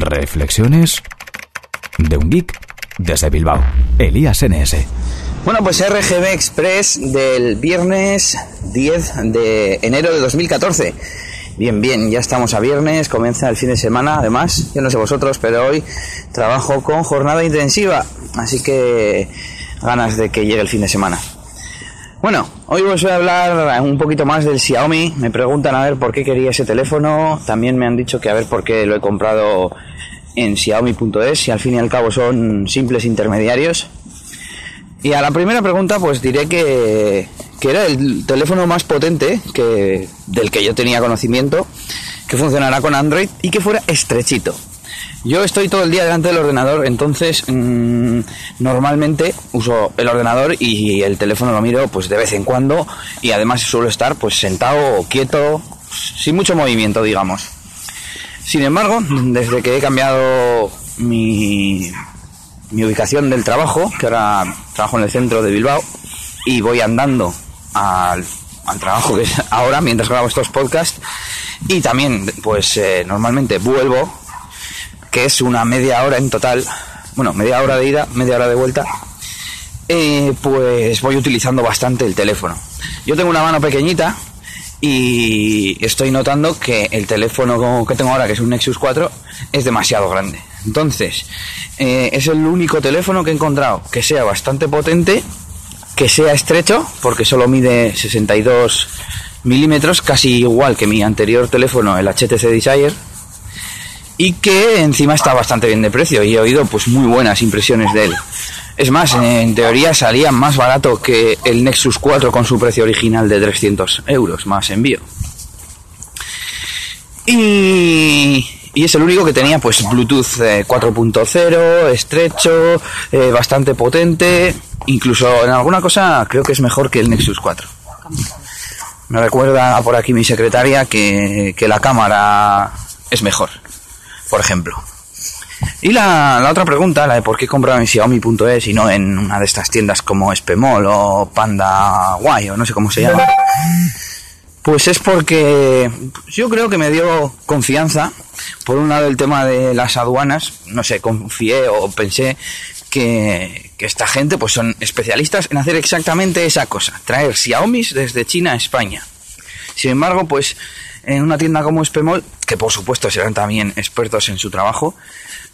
Reflexiones de un geek desde Bilbao, Elías NS. Bueno, pues RGB Express del viernes 10 de enero de 2014. Bien, bien, ya estamos a viernes, comienza el fin de semana, además, yo no sé vosotros, pero hoy trabajo con jornada intensiva, así que ganas de que llegue el fin de semana. Bueno, hoy os voy a hablar un poquito más del Xiaomi. Me preguntan a ver por qué quería ese teléfono. También me han dicho que a ver por qué lo he comprado en Xiaomi.es y al fin y al cabo son simples intermediarios. Y a la primera pregunta pues diré que, que era el teléfono más potente que, del que yo tenía conocimiento, que funcionara con Android y que fuera estrechito. Yo estoy todo el día delante del ordenador, entonces mmm, normalmente uso el ordenador y el teléfono lo miro pues de vez en cuando y además suelo estar pues sentado o quieto, sin mucho movimiento digamos. Sin embargo, desde que he cambiado mi, mi ubicación del trabajo, que ahora trabajo en el centro de Bilbao y voy andando al, al trabajo que es ahora mientras grabo estos podcasts y también pues eh, normalmente vuelvo que es una media hora en total, bueno, media hora de ida, media hora de vuelta, eh, pues voy utilizando bastante el teléfono. Yo tengo una mano pequeñita y estoy notando que el teléfono que tengo ahora, que es un Nexus 4, es demasiado grande. Entonces, eh, es el único teléfono que he encontrado que sea bastante potente, que sea estrecho, porque solo mide 62 milímetros, casi igual que mi anterior teléfono, el HTC Desire, y que encima está bastante bien de precio y he oído pues muy buenas impresiones de él. Es más, en teoría salía más barato que el Nexus 4 con su precio original de 300 euros más envío. Y, y es el único que tenía pues Bluetooth 4.0, estrecho, eh, bastante potente, incluso en alguna cosa creo que es mejor que el Nexus 4. Me recuerda por aquí mi secretaria que, que la cámara es mejor por ejemplo. Y la, la, otra pregunta, la de por qué comprar en Xiaomi.es y no en una de estas tiendas como Espemol o Panda Guay o no sé cómo se llama, pues es porque yo creo que me dio confianza. Por un lado el tema de las aduanas, no sé, confié o pensé que, que esta gente pues son especialistas en hacer exactamente esa cosa, traer Xiaomi desde China a España. Sin embargo, pues en una tienda como Espemol, que por supuesto serán también expertos en su trabajo,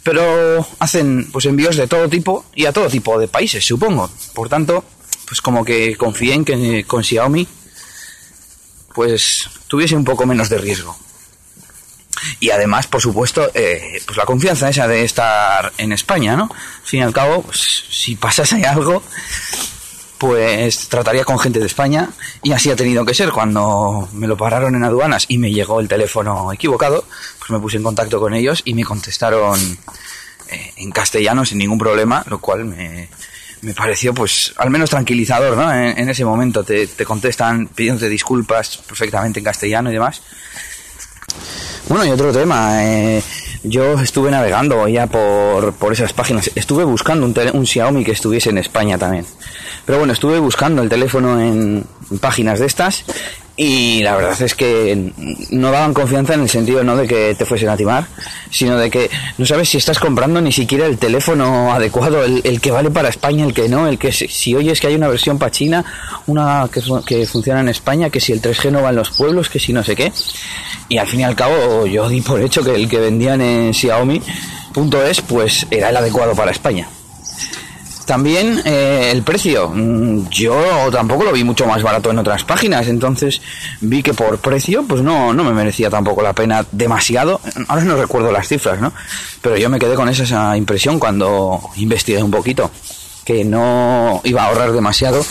pero hacen pues envíos de todo tipo y a todo tipo de países, supongo. Por tanto, pues como que confié en que con Xiaomi pues tuviese un poco menos de riesgo. Y además, por supuesto, eh, pues la confianza esa de estar en España, ¿no? Al fin y al cabo, pues, si pasase algo, pues trataría con gente de España y así ha tenido que ser. Cuando me lo pararon en aduanas y me llegó el teléfono equivocado, pues me puse en contacto con ellos y me contestaron eh, en castellano sin ningún problema, lo cual me, me pareció pues al menos tranquilizador, ¿no? En, ese momento te, te, contestan pidiéndote disculpas perfectamente en castellano y demás. Bueno, y otro tema, eh, yo estuve navegando ya por, por esas páginas, estuve buscando un, un Xiaomi que estuviese en España también. Pero bueno, estuve buscando el teléfono en páginas de estas y la verdad es que no daban confianza en el sentido no de que te fuesen a timar, sino de que no sabes si estás comprando ni siquiera el teléfono adecuado, el, el que vale para España, el que no, el que si, oyes que hay una versión para China, una que, que, funciona en España, que si el 3G no va en los pueblos, que si no sé qué. Y al fin y al cabo yo di por hecho que el que vendían en Xiaomi.es pues era el adecuado para España. También eh, el precio, mm, yo tampoco lo vi mucho más barato en otras páginas, entonces vi que por precio pues no, no me merecía tampoco la pena demasiado, ahora no recuerdo las cifras, ¿no? Pero yo me quedé con esa, esa impresión cuando investigué un poquito, que no iba a ahorrar demasiado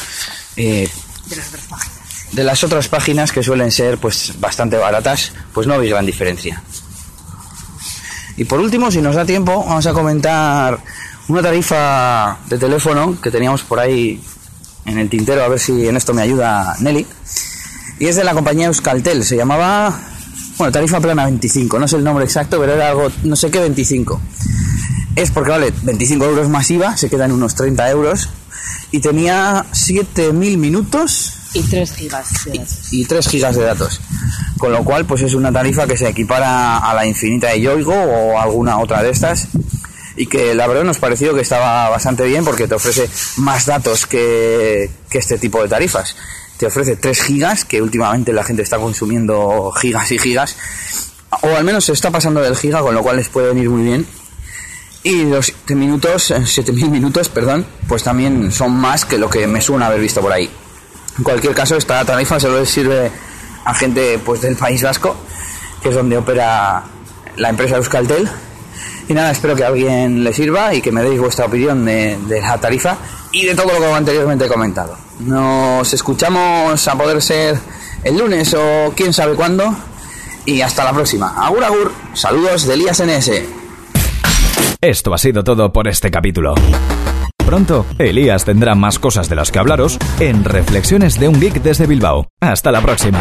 eh, de, las otras páginas. de las otras páginas que suelen ser pues bastante baratas, pues no vi gran diferencia. Y por último, si nos da tiempo, vamos a comentar una tarifa de teléfono que teníamos por ahí en el tintero, a ver si en esto me ayuda Nelly. Y es de la compañía Euskaltel, se llamaba, bueno, tarifa plana 25, no sé el nombre exacto, pero era algo, no sé qué 25. Es porque vale 25 euros masiva, se quedan unos 30 euros, y tenía 7.000 minutos Y 3 gigas de datos. y 3 gigas de datos. Con lo cual, pues es una tarifa que se equipara a la infinita de Yoigo o alguna otra de estas. Y que la verdad nos pareció que estaba bastante bien porque te ofrece más datos que, que este tipo de tarifas. Te ofrece 3 gigas, que últimamente la gente está consumiendo gigas y gigas. O al menos se está pasando del giga, con lo cual les puede venir muy bien. Y los 7 minutos, eh, 7000 minutos, perdón, pues también son más que lo que me suena haber visto por ahí. En cualquier caso, esta tarifa solo sirve a gente pues del País Vasco, que es donde opera la empresa Euskaltel. Y nada, espero que a alguien le sirva y que me deis vuestra opinión de, la tarifa y de todo lo que anteriormente he comentado. Nos escuchamos a poder ser el lunes o quién sabe cuándo. Y hasta la próxima. Agur agur. Saludos de Elías NS. Esto ha sido todo por este capítulo. Pronto, Elías tendrá más cosas de las que hablaros en Reflexiones de un Geek desde Bilbao. Hasta la próxima.